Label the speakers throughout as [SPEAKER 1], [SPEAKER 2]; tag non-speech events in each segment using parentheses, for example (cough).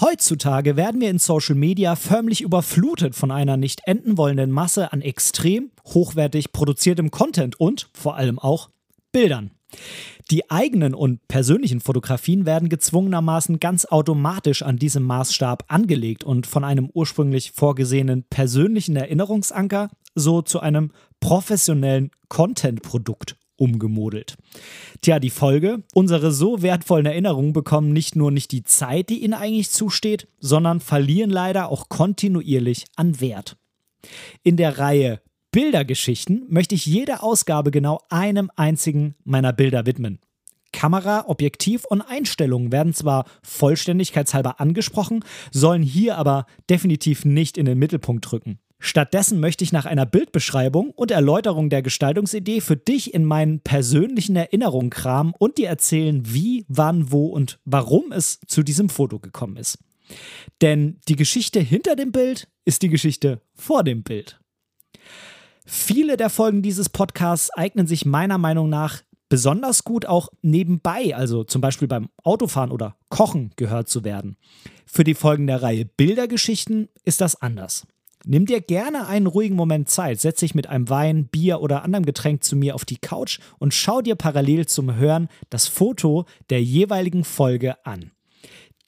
[SPEAKER 1] Heutzutage werden wir in Social Media förmlich überflutet von einer nicht enden wollenden Masse an extrem hochwertig produziertem Content und vor allem auch Bildern. Die eigenen und persönlichen Fotografien werden gezwungenermaßen ganz automatisch an diesem Maßstab angelegt und von einem ursprünglich vorgesehenen persönlichen Erinnerungsanker so zu einem professionellen Content-Produkt umgemodelt. Tja, die Folge, unsere so wertvollen Erinnerungen bekommen nicht nur nicht die Zeit, die ihnen eigentlich zusteht, sondern verlieren leider auch kontinuierlich an Wert. In der Reihe Bildergeschichten möchte ich jede Ausgabe genau einem einzigen meiner Bilder widmen. Kamera, Objektiv und Einstellungen werden zwar vollständigkeitshalber angesprochen, sollen hier aber definitiv nicht in den Mittelpunkt rücken. Stattdessen möchte ich nach einer Bildbeschreibung und Erläuterung der Gestaltungsidee für dich in meinen persönlichen Erinnerungen kramen und dir erzählen, wie, wann, wo und warum es zu diesem Foto gekommen ist. Denn die Geschichte hinter dem Bild ist die Geschichte vor dem Bild. Viele der Folgen dieses Podcasts eignen sich meiner Meinung nach besonders gut auch nebenbei, also zum Beispiel beim Autofahren oder Kochen gehört zu werden. Für die Folgen der Reihe Bildergeschichten ist das anders. Nimm dir gerne einen ruhigen Moment Zeit, setz dich mit einem Wein, Bier oder anderem Getränk zu mir auf die Couch und schau dir parallel zum Hören das Foto der jeweiligen Folge an.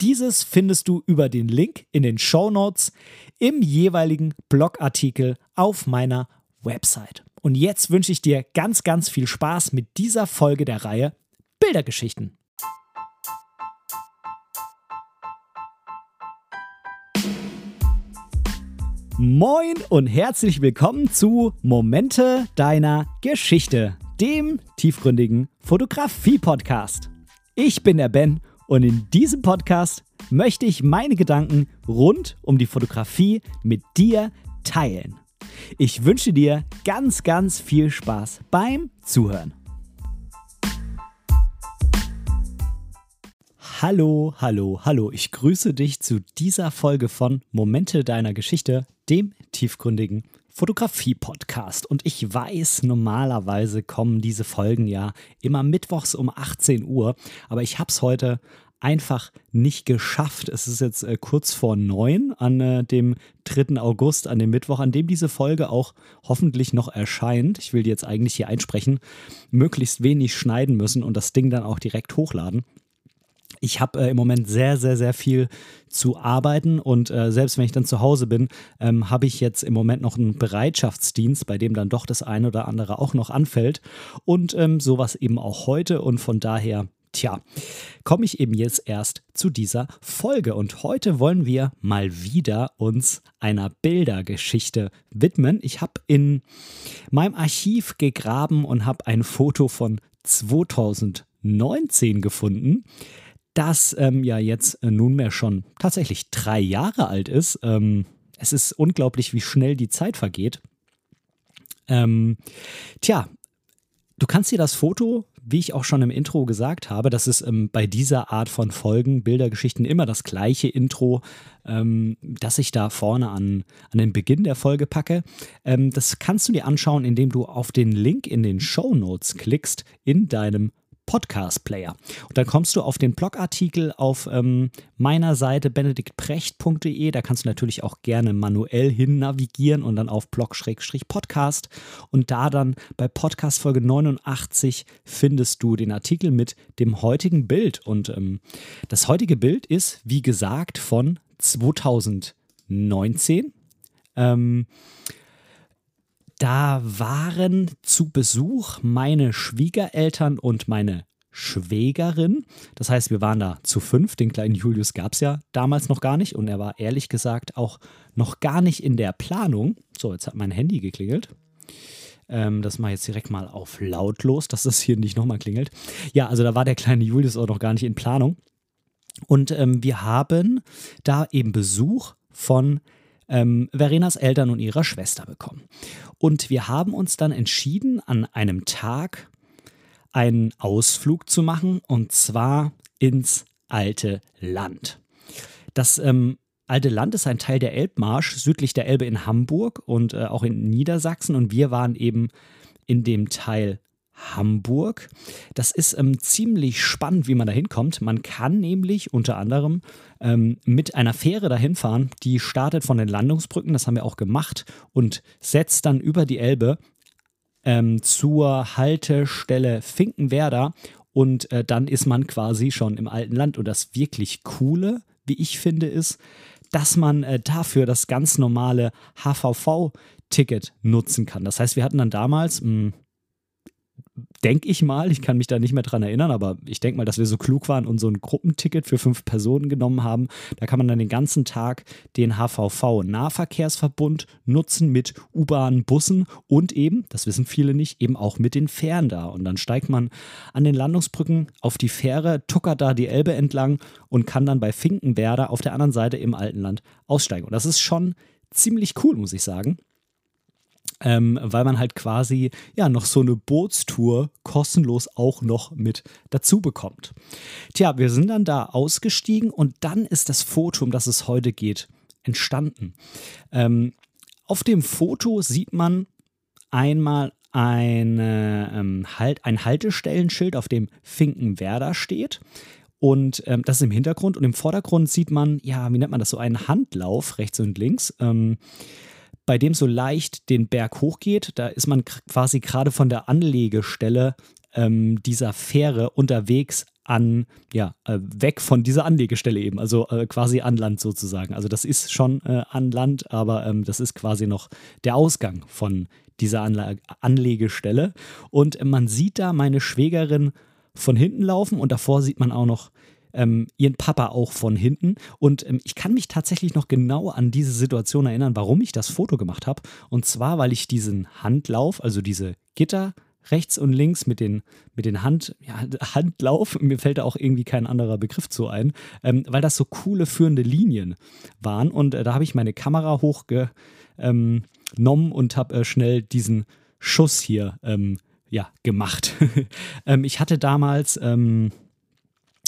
[SPEAKER 1] Dieses findest du über den Link in den Show Notes im jeweiligen Blogartikel auf meiner Website. Und jetzt wünsche ich dir ganz, ganz viel Spaß mit dieser Folge der Reihe Bildergeschichten. Moin und herzlich willkommen zu Momente deiner Geschichte, dem tiefgründigen Fotografie-Podcast. Ich bin der Ben und in diesem Podcast möchte ich meine Gedanken rund um die Fotografie mit dir teilen. Ich wünsche dir ganz, ganz viel Spaß beim Zuhören. Hallo, hallo, hallo. Ich grüße dich zu dieser Folge von Momente deiner Geschichte, dem tiefgründigen Fotografie-Podcast. Und ich weiß, normalerweise kommen diese Folgen ja immer mittwochs um 18 Uhr, aber ich habe es heute einfach nicht geschafft. Es ist jetzt äh, kurz vor neun an äh, dem 3. August, an dem Mittwoch, an dem diese Folge auch hoffentlich noch erscheint. Ich will die jetzt eigentlich hier einsprechen. Möglichst wenig schneiden müssen und das Ding dann auch direkt hochladen. Ich habe äh, im Moment sehr, sehr, sehr viel zu arbeiten und äh, selbst wenn ich dann zu Hause bin, ähm, habe ich jetzt im Moment noch einen Bereitschaftsdienst, bei dem dann doch das eine oder andere auch noch anfällt und ähm, sowas eben auch heute und von daher Tja, komme ich eben jetzt erst zu dieser Folge und heute wollen wir mal wieder uns einer Bildergeschichte widmen. Ich habe in meinem Archiv gegraben und habe ein Foto von 2019 gefunden, das ähm, ja jetzt nunmehr schon tatsächlich drei Jahre alt ist. Ähm, es ist unglaublich, wie schnell die Zeit vergeht. Ähm, tja, du kannst dir das Foto wie ich auch schon im Intro gesagt habe, das ist ähm, bei dieser Art von Folgen, Bildergeschichten, immer das gleiche Intro, ähm, das ich da vorne an, an den Beginn der Folge packe. Ähm, das kannst du dir anschauen, indem du auf den Link in den Show Notes klickst in deinem Podcast-Player. Und dann kommst du auf den Blogartikel auf ähm, meiner Seite benediktprecht.de. Da kannst du natürlich auch gerne manuell hin navigieren und dann auf Blog-Podcast. Und da dann bei Podcast Folge 89 findest du den Artikel mit dem heutigen Bild. Und ähm, das heutige Bild ist, wie gesagt, von 2019. Ähm, da waren zu Besuch meine Schwiegereltern und meine Schwägerin. Das heißt, wir waren da zu fünf. Den kleinen Julius gab es ja damals noch gar nicht und er war ehrlich gesagt auch noch gar nicht in der Planung. So, jetzt hat mein Handy geklingelt. Ähm, das mache ich jetzt direkt mal auf lautlos, dass das hier nicht nochmal klingelt. Ja, also da war der kleine Julius auch noch gar nicht in Planung. Und ähm, wir haben da eben Besuch von ähm, Verenas Eltern und ihrer Schwester bekommen. Und wir haben uns dann entschieden, an einem Tag einen Ausflug zu machen und zwar ins alte Land. Das ähm, alte Land ist ein Teil der Elbmarsch südlich der Elbe in Hamburg und äh, auch in Niedersachsen und wir waren eben in dem Teil Hamburg. Das ist ähm, ziemlich spannend, wie man da hinkommt. Man kann nämlich unter anderem ähm, mit einer Fähre dahin fahren, die startet von den Landungsbrücken, das haben wir auch gemacht, und setzt dann über die Elbe ähm, zur Haltestelle Finkenwerder und äh, dann ist man quasi schon im alten Land. Und das wirklich Coole, wie ich finde, ist, dass man äh, dafür das ganz normale HVV-Ticket nutzen kann. Das heißt, wir hatten dann damals, mh, hm, denke ich mal, ich kann mich da nicht mehr dran erinnern, aber ich denke mal, dass wir so klug waren und so ein Gruppenticket für fünf Personen genommen haben. Da kann man dann den ganzen Tag den HVV-Nahverkehrsverbund nutzen mit U-Bahn, Bussen und eben, das wissen viele nicht, eben auch mit den Fähren da. Und dann steigt man an den Landungsbrücken auf die Fähre, tuckert da die Elbe entlang und kann dann bei Finkenwerder auf der anderen Seite im Altenland aussteigen. Und das ist schon ziemlich cool, muss ich sagen ähm, weil man halt quasi ja noch so eine Bootstour kostenlos auch noch mit dazu bekommt. Tja, wir sind dann da ausgestiegen und dann ist das Foto, um das es heute geht, entstanden. Ähm, auf dem Foto sieht man einmal eine, ähm, halt, ein Haltestellenschild, auf dem Finkenwerder steht. Und ähm, das ist im Hintergrund und im Vordergrund sieht man, ja, wie nennt man das, so einen Handlauf rechts und links. Ähm, bei dem so leicht den Berg hochgeht. Da ist man quasi gerade von der Anlegestelle ähm, dieser Fähre unterwegs an, ja, äh, weg von dieser Anlegestelle eben, also äh, quasi an Land sozusagen. Also das ist schon äh, an Land, aber ähm, das ist quasi noch der Ausgang von dieser Anla Anlegestelle. Und man sieht da meine Schwägerin von hinten laufen und davor sieht man auch noch ähm, ihren Papa auch von hinten. Und ähm, ich kann mich tatsächlich noch genau an diese Situation erinnern, warum ich das Foto gemacht habe. Und zwar, weil ich diesen Handlauf, also diese Gitter rechts und links mit den, mit den Hand, ja, (laughs) Handlauf, mir fällt da auch irgendwie kein anderer Begriff zu ein, ähm, weil das so coole führende Linien waren. Und äh, da habe ich meine Kamera hochgenommen ähm, und habe äh, schnell diesen Schuss hier ähm, ja, gemacht. (laughs) Ähm, ich hatte damals ähm,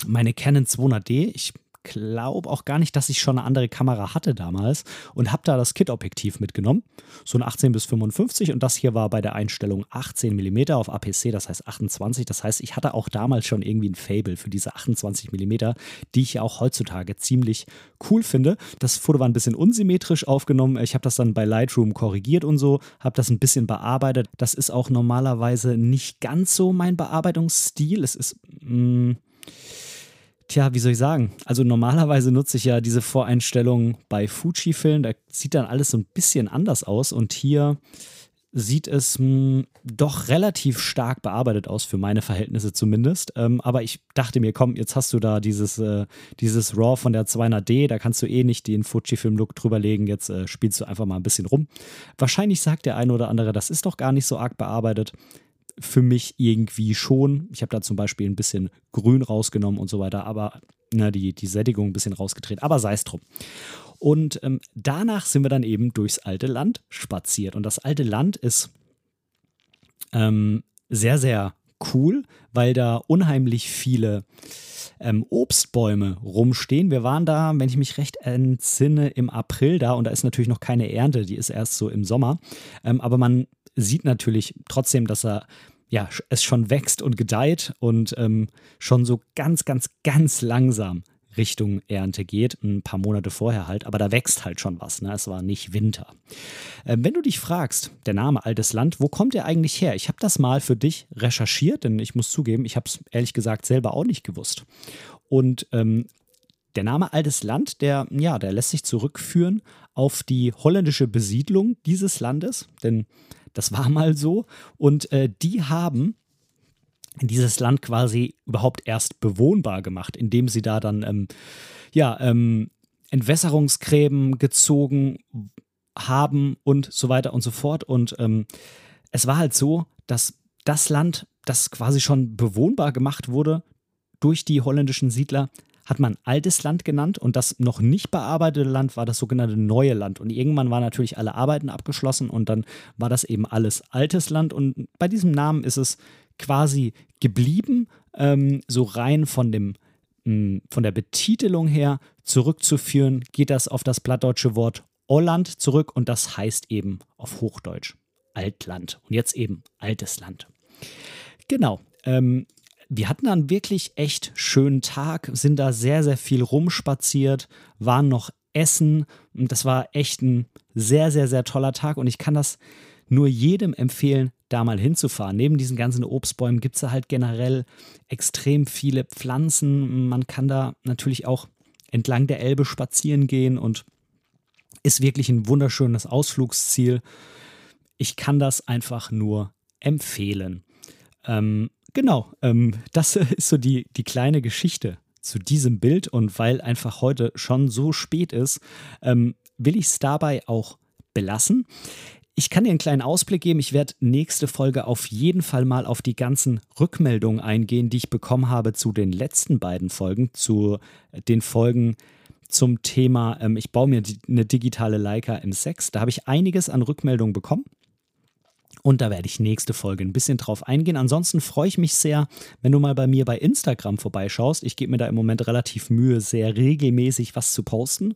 [SPEAKER 1] meine Canon 200D. Ich glaube auch gar nicht, dass ich schon eine andere Kamera hatte damals und habe da das Kit-Objektiv mitgenommen, so ein 18 bis 55 und das hier war bei der Einstellung 18 mm auf APC, das heißt 28. Das heißt, ich hatte auch damals schon irgendwie ein Fable für diese 28 mm, die ich ja auch heutzutage ziemlich cool finde. Das Foto war ein bisschen unsymmetrisch aufgenommen. Ich habe das dann bei Lightroom korrigiert und so, habe das ein bisschen bearbeitet. Das ist auch normalerweise nicht ganz so mein Bearbeitungsstil. Es ist mh, mm, Tja, wie soll ich sagen? Also normalerweise nutze ich ja diese Voreinstellungen bei Fujifilm, da sieht dann alles so ein bisschen anders aus und hier sieht es mh, hm, doch relativ stark bearbeitet aus, für meine Verhältnisse zumindest. Ähm, aber ich dachte mir, komm, jetzt hast du da dieses, äh, dieses RAW von der 200D, da kannst du eh nicht den Fujifilm-Look drüberlegen, jetzt äh, spielst du einfach mal ein bisschen rum. Wahrscheinlich sagt der eine oder andere, das ist doch gar nicht so arg bearbeitet für mich irgendwie schon. Ich habe da zum Beispiel ein bisschen Grün rausgenommen und so weiter, aber na, die, die Sättigung ein bisschen rausgedreht, aber sei es drum. Und ähm, danach sind wir dann eben durchs alte Land spaziert. Und das alte Land ist ähm, sehr, sehr cool, weil da unheimlich viele ähm, Obstbäume rumstehen. Wir waren da, wenn ich mich recht entsinne, im April da und da ist natürlich noch keine Ernte, die ist erst so im Sommer. Ähm, aber man sieht natürlich trotzdem, dass er ja, es schon wächst und gedeiht und ähm, schon so ganz, ganz, ganz langsam Richtung Ernte geht, ein paar Monate vorher halt, aber da wächst halt schon was, ne? es war nicht Winter. Ähm, wenn du dich fragst, der Name Altes Land, wo kommt der eigentlich her? Ich habe das mal für dich recherchiert, denn ich muss zugeben, ich habe es ehrlich gesagt selber auch nicht gewusst. Und ähm, der Name Altes Land, der, ja, der lässt sich zurückführen auf die holländische Besiedlung dieses Landes, denn das war mal so. Und äh, die haben dieses Land quasi überhaupt erst bewohnbar gemacht, indem sie da dann ähm, ja, ähm, Entwässerungsgräben gezogen haben und so weiter und so fort. Und ähm, es war halt so, dass das Land, das quasi schon bewohnbar gemacht wurde durch die holländischen Siedler, hat man altes Land genannt und das noch nicht bearbeitete Land war das sogenannte neue Land. Und irgendwann waren natürlich alle Arbeiten abgeschlossen und dann war das eben alles altes Land. Und bei diesem Namen ist es quasi geblieben, ähm, so rein von dem hm, von der Betitelung her zurückzuführen, geht das auf das plattdeutsche Wort Holland zurück und das heißt eben auf Hochdeutsch Altland und jetzt eben altes Land. genau. Ähm, wir hatten einen wirklich echt schönen Tag, sind da sehr, sehr viel rumspaziert, waren noch essen und das war echt ein sehr, sehr, sehr toller Tag und ich kann das nur jedem empfehlen, da mal hinzufahren. Neben diesen ganzen Obstbäumen gibt es da halt generell extrem viele Pflanzen. Man kann da natürlich auch entlang der Elbe spazieren gehen und ist wirklich ein wunderschönes Ausflugsziel. Ich kann das einfach nur empfehlen. Ähm, genau, ähm, das (laughs) ist so die, die kleine Geschichte zu diesem Bild und weil einfach heute schon so spät ist, ähm, will ich es dabei auch belassen. Ich kann dir einen kleinen Ausblick geben. Ich werde nächste Folge auf jeden Fall mal auf die ganzen Rückmeldungen eingehen, die ich bekommen habe zu den letzten beiden Folgen, zu den Folgen zum Thema, ähm, ich baue mir eine digitale Leica M6. Da habe ich einiges an Rückmeldungen bekommen. Und da werde ich nächste Folge ein bisschen drauf eingehen. Ansonsten freue ich mich sehr, wenn du mal bei mir bei Instagram vorbeischaust. Ich gebe mir da im Moment relativ Mühe, sehr regelmäßig was zu posten.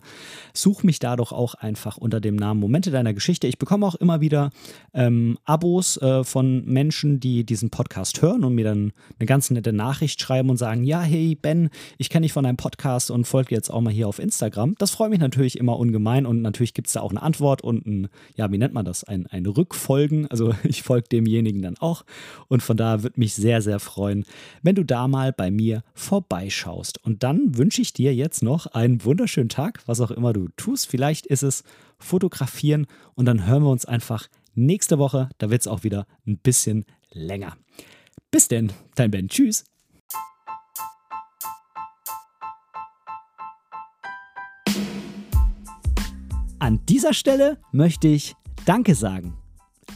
[SPEAKER 1] Such mich da doch auch einfach unter dem Namen Momente deiner Geschichte. Ich bekomme auch immer wieder ähm, Abos äh, von Menschen, die diesen Podcast hören und mir dann eine ganz nette Nachricht schreiben und sagen: Ja, hey Ben, ich kenne dich von deinem Podcast und folge jetzt auch mal hier auf Instagram. Das freut mich natürlich immer ungemein und natürlich gibt es da auch eine Antwort und ein, ja, wie nennt man das? Ein, ein Rückfolgen. Also (laughs) ich folge demjenigen dann auch. Und von daher würde mich sehr, sehr freuen, wenn du da mal bei mir vorbeischaust. Und dann wünsche ich dir jetzt noch einen wunderschönen Tag, was auch immer du tust. Vielleicht ist es fotografieren und dann hören wir uns einfach nächste Woche. Da wird es auch wieder ein bisschen länger. Bis denn, dein Ben. Tschüss. An dieser Stelle möchte ich Danke sagen.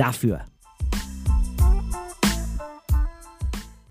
[SPEAKER 1] dafür.